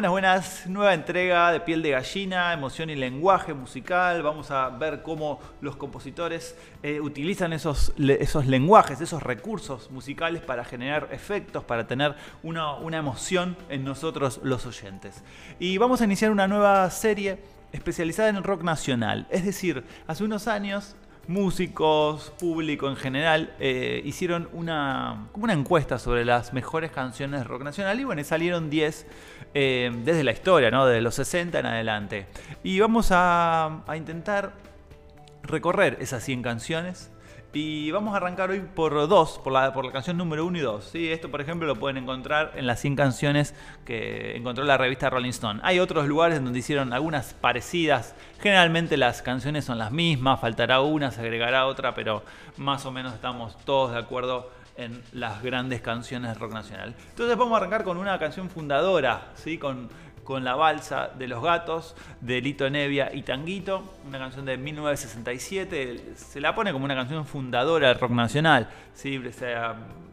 Buenas, buenas. Nueva entrega de Piel de Gallina, emoción y lenguaje musical. Vamos a ver cómo los compositores eh, utilizan esos, esos lenguajes, esos recursos musicales para generar efectos, para tener una, una emoción en nosotros los oyentes. Y vamos a iniciar una nueva serie especializada en rock nacional. Es decir, hace unos años músicos, público en general, eh, hicieron una, una encuesta sobre las mejores canciones de rock nacional y bueno, salieron 10 eh, desde la historia, ¿no? desde los 60 en adelante. Y vamos a, a intentar recorrer esas 100 canciones y vamos a arrancar hoy por dos, por la, por la canción número uno y dos. ¿sí? Esto, por ejemplo, lo pueden encontrar en las 100 canciones que encontró la revista Rolling Stone. Hay otros lugares donde hicieron algunas parecidas. Generalmente las canciones son las mismas, faltará una, se agregará otra, pero más o menos estamos todos de acuerdo en las grandes canciones de rock nacional. Entonces vamos a arrancar con una canción fundadora, ¿sí? con con La Balsa de los Gatos, de Lito Nevia y Tanguito, una canción de 1967. Se la pone como una canción fundadora del rock nacional, ¿sí? ese,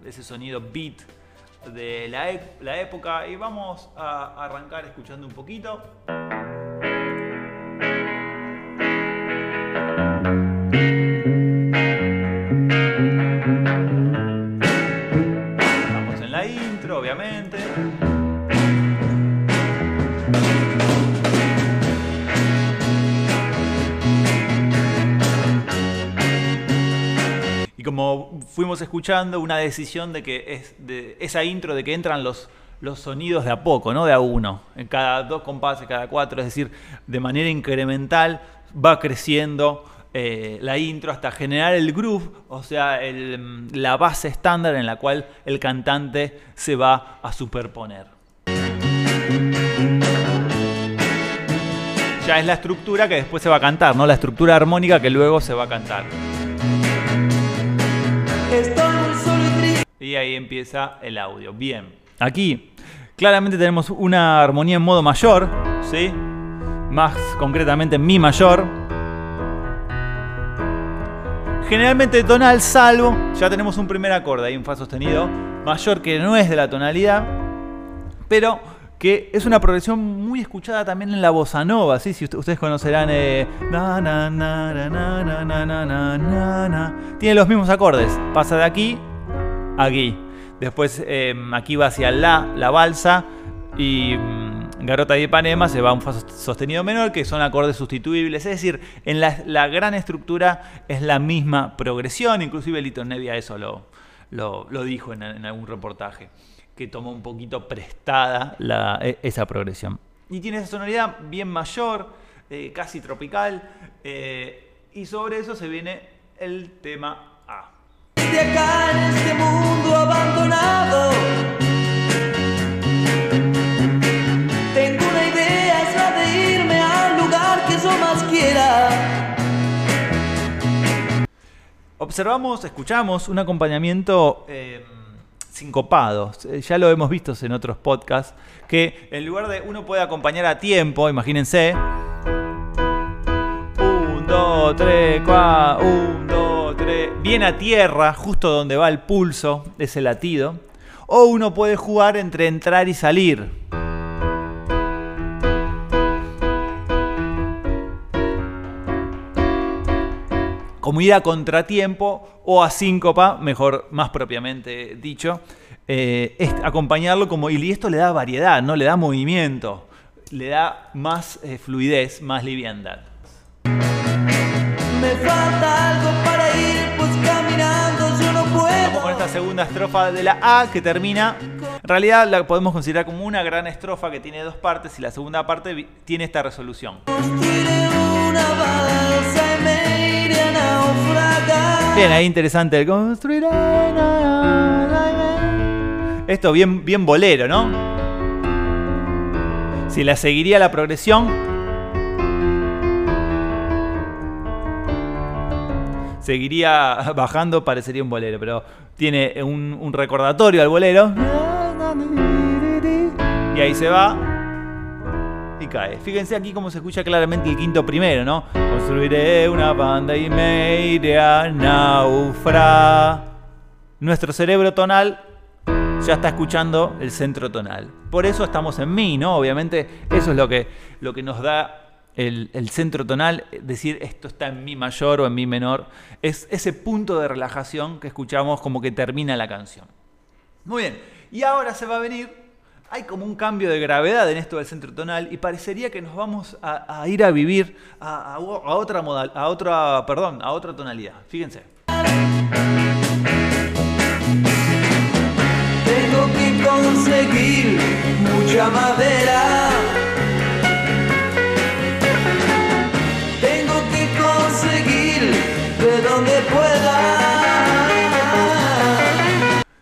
ese sonido beat de la, la, época. Y vamos a arrancar escuchando un poquito. Fuimos escuchando, una decisión de que es de esa intro de que entran los, los sonidos de a poco, no de a uno, en cada dos compases, cada cuatro, es decir, de manera incremental va creciendo eh, la intro hasta generar el groove, o sea, la base estándar en la cual el cantante se va a superponer. Ya es la estructura que después se va a cantar, ¿no? La estructura armónica que luego se va a cantar. Y ahí empieza el audio. Bien. Aquí claramente tenemos una armonía en modo mayor, ¿sí? Más concretamente en mi mayor. Generalmente tonal, salvo, ya tenemos un primer acorde ahí, un fa sostenido mayor que no es de la tonalidad, pero que es una progresión muy escuchada también en la bossa nova, ¿sí? si ustedes conocerán tiene los mismos acordes, pasa de aquí aquí. Después em, aquí va hacia la, la balsa y mm, Garota de Ipanema se va a un fa sostenido menor, que son acordes sustituibles. Es decir, en la, gran estructura es la misma progresión. Inclusive Lito Nevia eso lo, lo, dijo en, algún reportaje, que tomó un poquito prestada e, esa progresión. Y tiene esa sonoridad bien mayor, eh, casi tropical, eh, y sobre eso se viene el tema acá en este mundo abandonado. Tengo una idea, es la de irme al lugar que yo más quiera. Observamos, escuchamos un acompañamiento eh, sincopado. Eh, ya lo hemos visto en otros podcasts. Que en lugar de uno puede acompañar a tiempo, imagínense. Un, dos, tres, cuatro, un, dos bien a tierra, justo donde va el pulso, ese latido. O uno puede jugar entre entrar y salir. Como ir a contratiempo o a síncopa, mejor, más propiamente dicho, eh, acompañarlo como, y esto le da variedad, ¿no? Le da movimiento, le da más eh, fluidez, más liviandad. Me falta algo para ir, pues caminando yo no puedo. Vamos con esta segunda estrofa de la A que termina. En realidad la podemos considerar como una gran estrofa que tiene dos partes y la segunda parte tiene esta resolución. Bien, ahí interesante el construiré. Esto bien, bien bolero, ¿no? Si la seguiría la progresión, seguiría bajando, parecería un bolero, pero tiene un, recordatorio al bolero. Y ahí se va y cae. Fíjense aquí cómo se escucha claramente el quinto primero, ¿no? Construiré una banda y me iré a naufra. Nuestro cerebro tonal ya está escuchando el centro tonal. Por eso estamos en mi, ¿no? Obviamente eso es lo que, lo que nos da el, el, centro tonal, decir esto está en mi mayor o en mi menor, es ese punto de relajación que escuchamos como que termina la canción. Muy bien, y ahora se va a venir, hay como un cambio de gravedad en esto del centro tonal y parecería que nos vamos a, ir a vivir a, a, otra modal, a otra, perdón, a otra tonalidad. Fíjense. Tengo que conseguir mucha madera.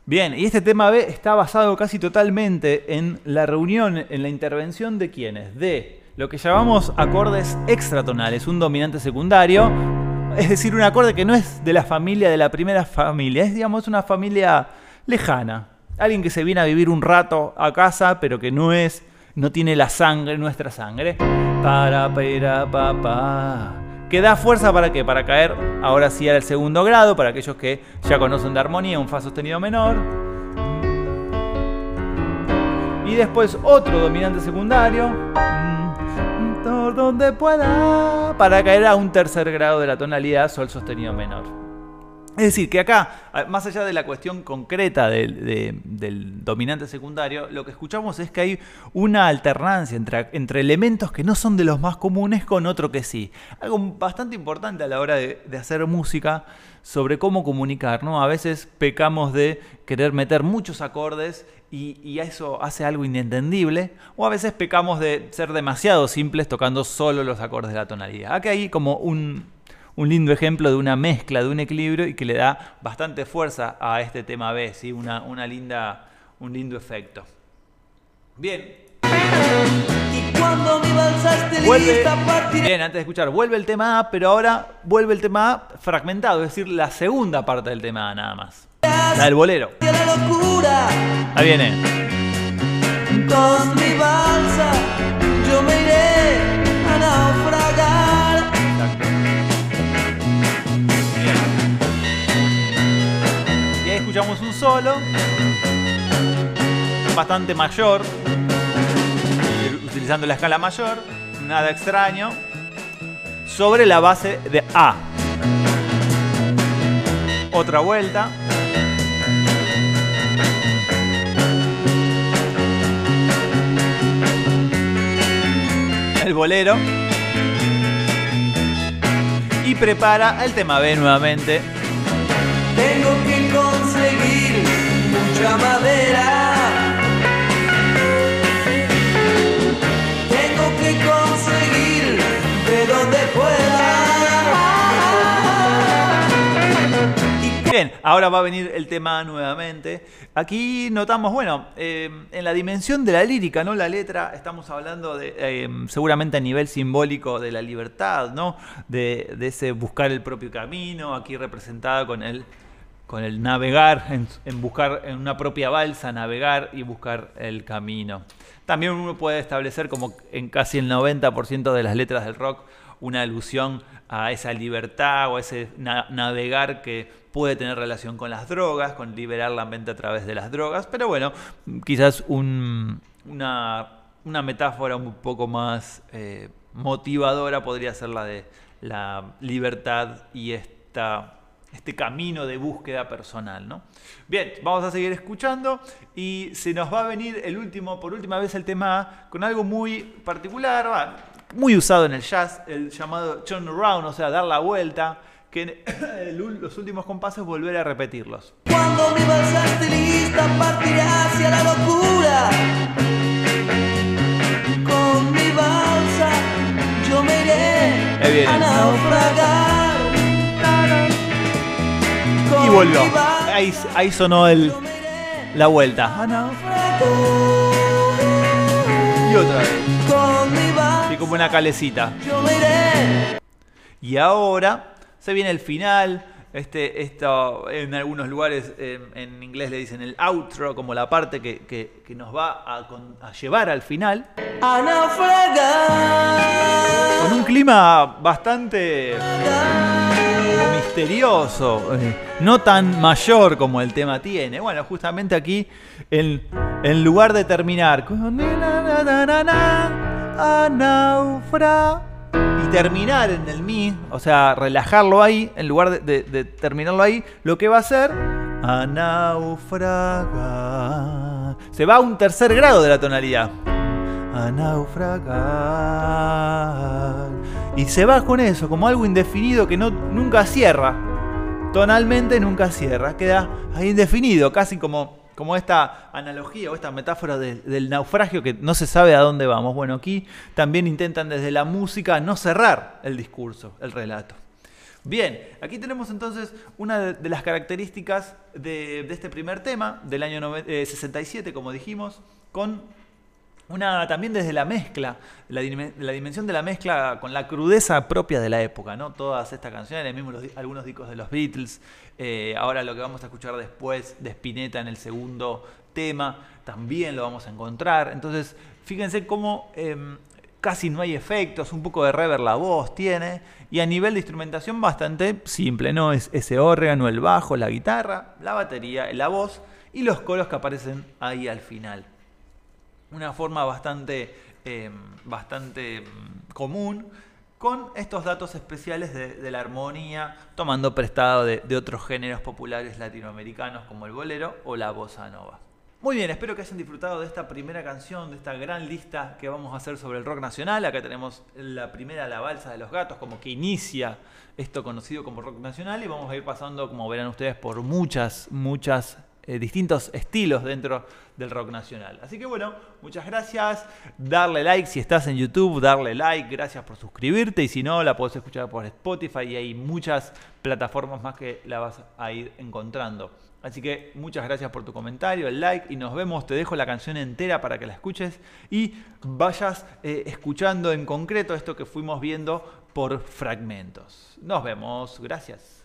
Bien, y este tema B está basado casi totalmente en la reunión, en la intervención de quienes, de lo que llamamos acordes extratonales, un dominante secundario, es decir, un acorde que no es de la familia de la primera familia, es digamos una familia lejana, alguien que se viene a vivir un rato a casa, pero que no es, no tiene la sangre, nuestra sangre. Para, para, pa, pa. Que da fuerza para qué? Para caer ahora sí al segundo grado, para aquellos que ya conocen de armonía, un fa sostenido menor. Y después otro dominante secundario. Donde pueda. Para caer a un tercer grado de la tonalidad sol sostenido menor. Es decir, que acá, más allá de la cuestión concreta del, de, del, dominante secundario, lo que escuchamos es que hay una alternancia entre, elementos que no son de los más comunes con otro que sí. Algo bastante importante a la hora de, de hacer música sobre cómo comunicar, ¿no? A veces pecamos de querer meter muchos acordes y, y, eso hace algo inentendible, o a veces pecamos de ser demasiado simples tocando solo los acordes de la tonalidad. Acá hay como un, un lindo ejemplo de una mezcla, de un equilibrio y que le da bastante fuerza a este tema B, ¿sí? una, una linda, un lindo efecto. Bien. Y cuando esté Vuelve, bien, antes de escuchar, vuelve el tema A, pero ahora vuelve el tema A fragmentado, es decir, la segunda parte del tema A nada más. La del bolero. Ahí viene. Con mi balsa escuchamos un solo, bastante mayor, utilizando la escala mayor, nada extraño, sobre la base de A. Otra vuelta. El bolero. Y prepara el tema B nuevamente. Madera. Tengo que conseguir de donde pueda. Bien, ahora va a venir el tema nuevamente. Aquí notamos, bueno, eh, en la dimensión de la lírica, ¿no? La letra, estamos hablando de, eh, seguramente a nivel simbólico de la libertad, ¿no? De, de, ese buscar el propio camino, aquí representada con el, con el navegar, en, buscar en una propia balsa, navegar y buscar el camino. También uno puede establecer, como en casi el 90% de las letras del rock, una alusión a esa libertad o a ese na navegar que puede tener relación con las drogas, con liberar la mente a través de las drogas, pero bueno, quizás un, una, una, metáfora un poco más eh, motivadora podría ser la de la libertad y esta, este camino de búsqueda personal. ¿no? Bien, vamos a seguir escuchando y se nos va a venir el último, por última vez el tema con algo muy particular, va, muy usado en el jazz, el llamado turn around, o sea, dar la vuelta que en los últimos compases volver a repetirlos. Cuando mi balsa esté lista, partiré hacia la locura. Con mi balsa yo me iré a naufragar. Volvió. Ahí, ahí sonó el, la vuelta. Y otra vez. Y como una calecita. Y ahora se viene el final. Este, esto, en algunos lugares en, inglés le dicen el outro, como la parte que, que, nos va a, a, llevar al final. Con un clima bastante misterioso, eh, no tan mayor como el tema tiene. Bueno, justamente aquí, en, lugar de terminar con y terminar en el mi, o sea, relajarlo ahí, en lugar de, terminarlo ahí, lo que va a hacer a. Se va a un tercer grado de la tonalidad. A naufragar. Y se va con eso, como algo indefinido que no, nunca cierra. Tonalmente nunca cierra. Queda ahí indefinido, casi como, como esta analogía o esta metáfora de- del naufragio que no se sabe a dónde vamos. Bueno, aquí también intentan desde la música no cerrar el discurso, el relato. Bien, aquí tenemos entonces una de, las características de, este primer tema del año nove- eh, 67, como dijimos, con una también desde la mezcla, la, dime- la dimensión de la mezcla con la crudeza propia de la época, ¿no? Todas estas canciones, mismo algunos discos de los Beatles, eh, ahora lo que vamos a escuchar después de Spinetta en el segundo tema, también lo vamos a encontrar. Entonces, fíjense cómo em, casi no hay efectos, un poco de reverb la voz tiene, y a nivel de instrumentación bastante simple, ¿no? Es ese órgano, el bajo, la guitarra, la batería, la voz y los coros que aparecen ahí al final una forma bastante, eh, bastante mm, común con estos datos especiales de, de la armonía, tomando prestado de, de otros géneros populares latinoamericanos como el bolero o la bossa nova. Muy bien, espero que hayan disfrutado de esta primera canción, de esta gran lista que vamos a hacer sobre el rock nacional. Acá tenemos la primera, La Balsa de los Gatos, como que inicia esto conocido como rock nacional y vamos a ir pasando, como verán ustedes, por muchas, muchas eh, distintos estilos dentro del rock nacional. Así que bueno, muchas gracias. Darle like si estás en YouTube, darle like, gracias por suscribirte y si no, la podés escuchar por Spotify y hay muchas plataformas más que la vas a ir encontrando. Así que muchas gracias por tu comentario, el like y nos vemos. Te dejo la canción entera para que la escuches y vayas eh, escuchando en concreto esto que fuimos viendo por fragmentos. Nos vemos, gracias.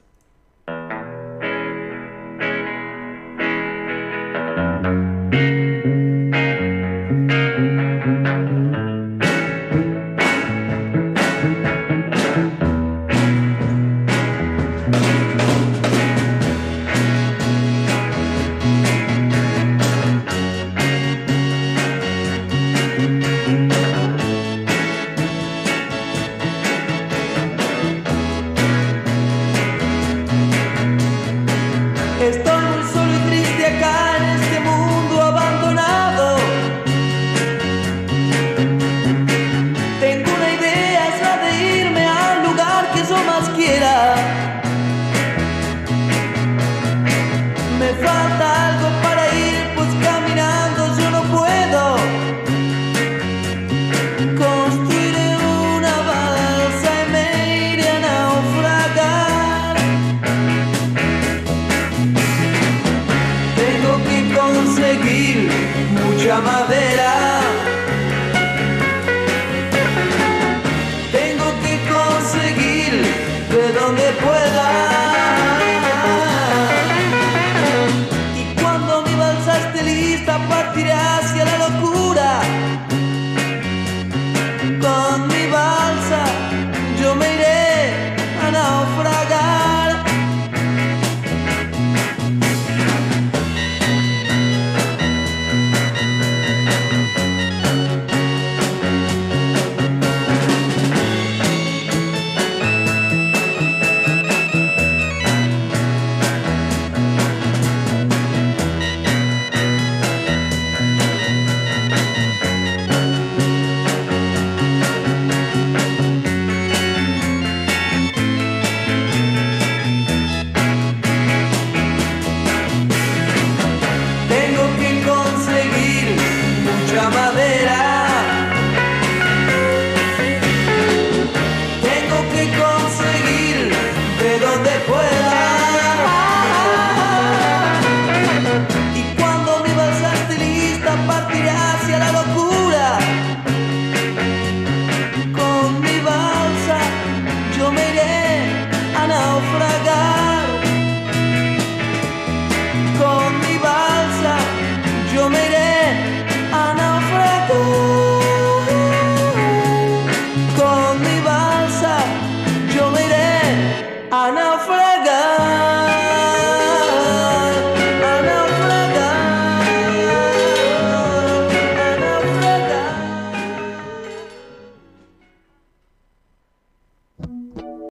madera. naufragar.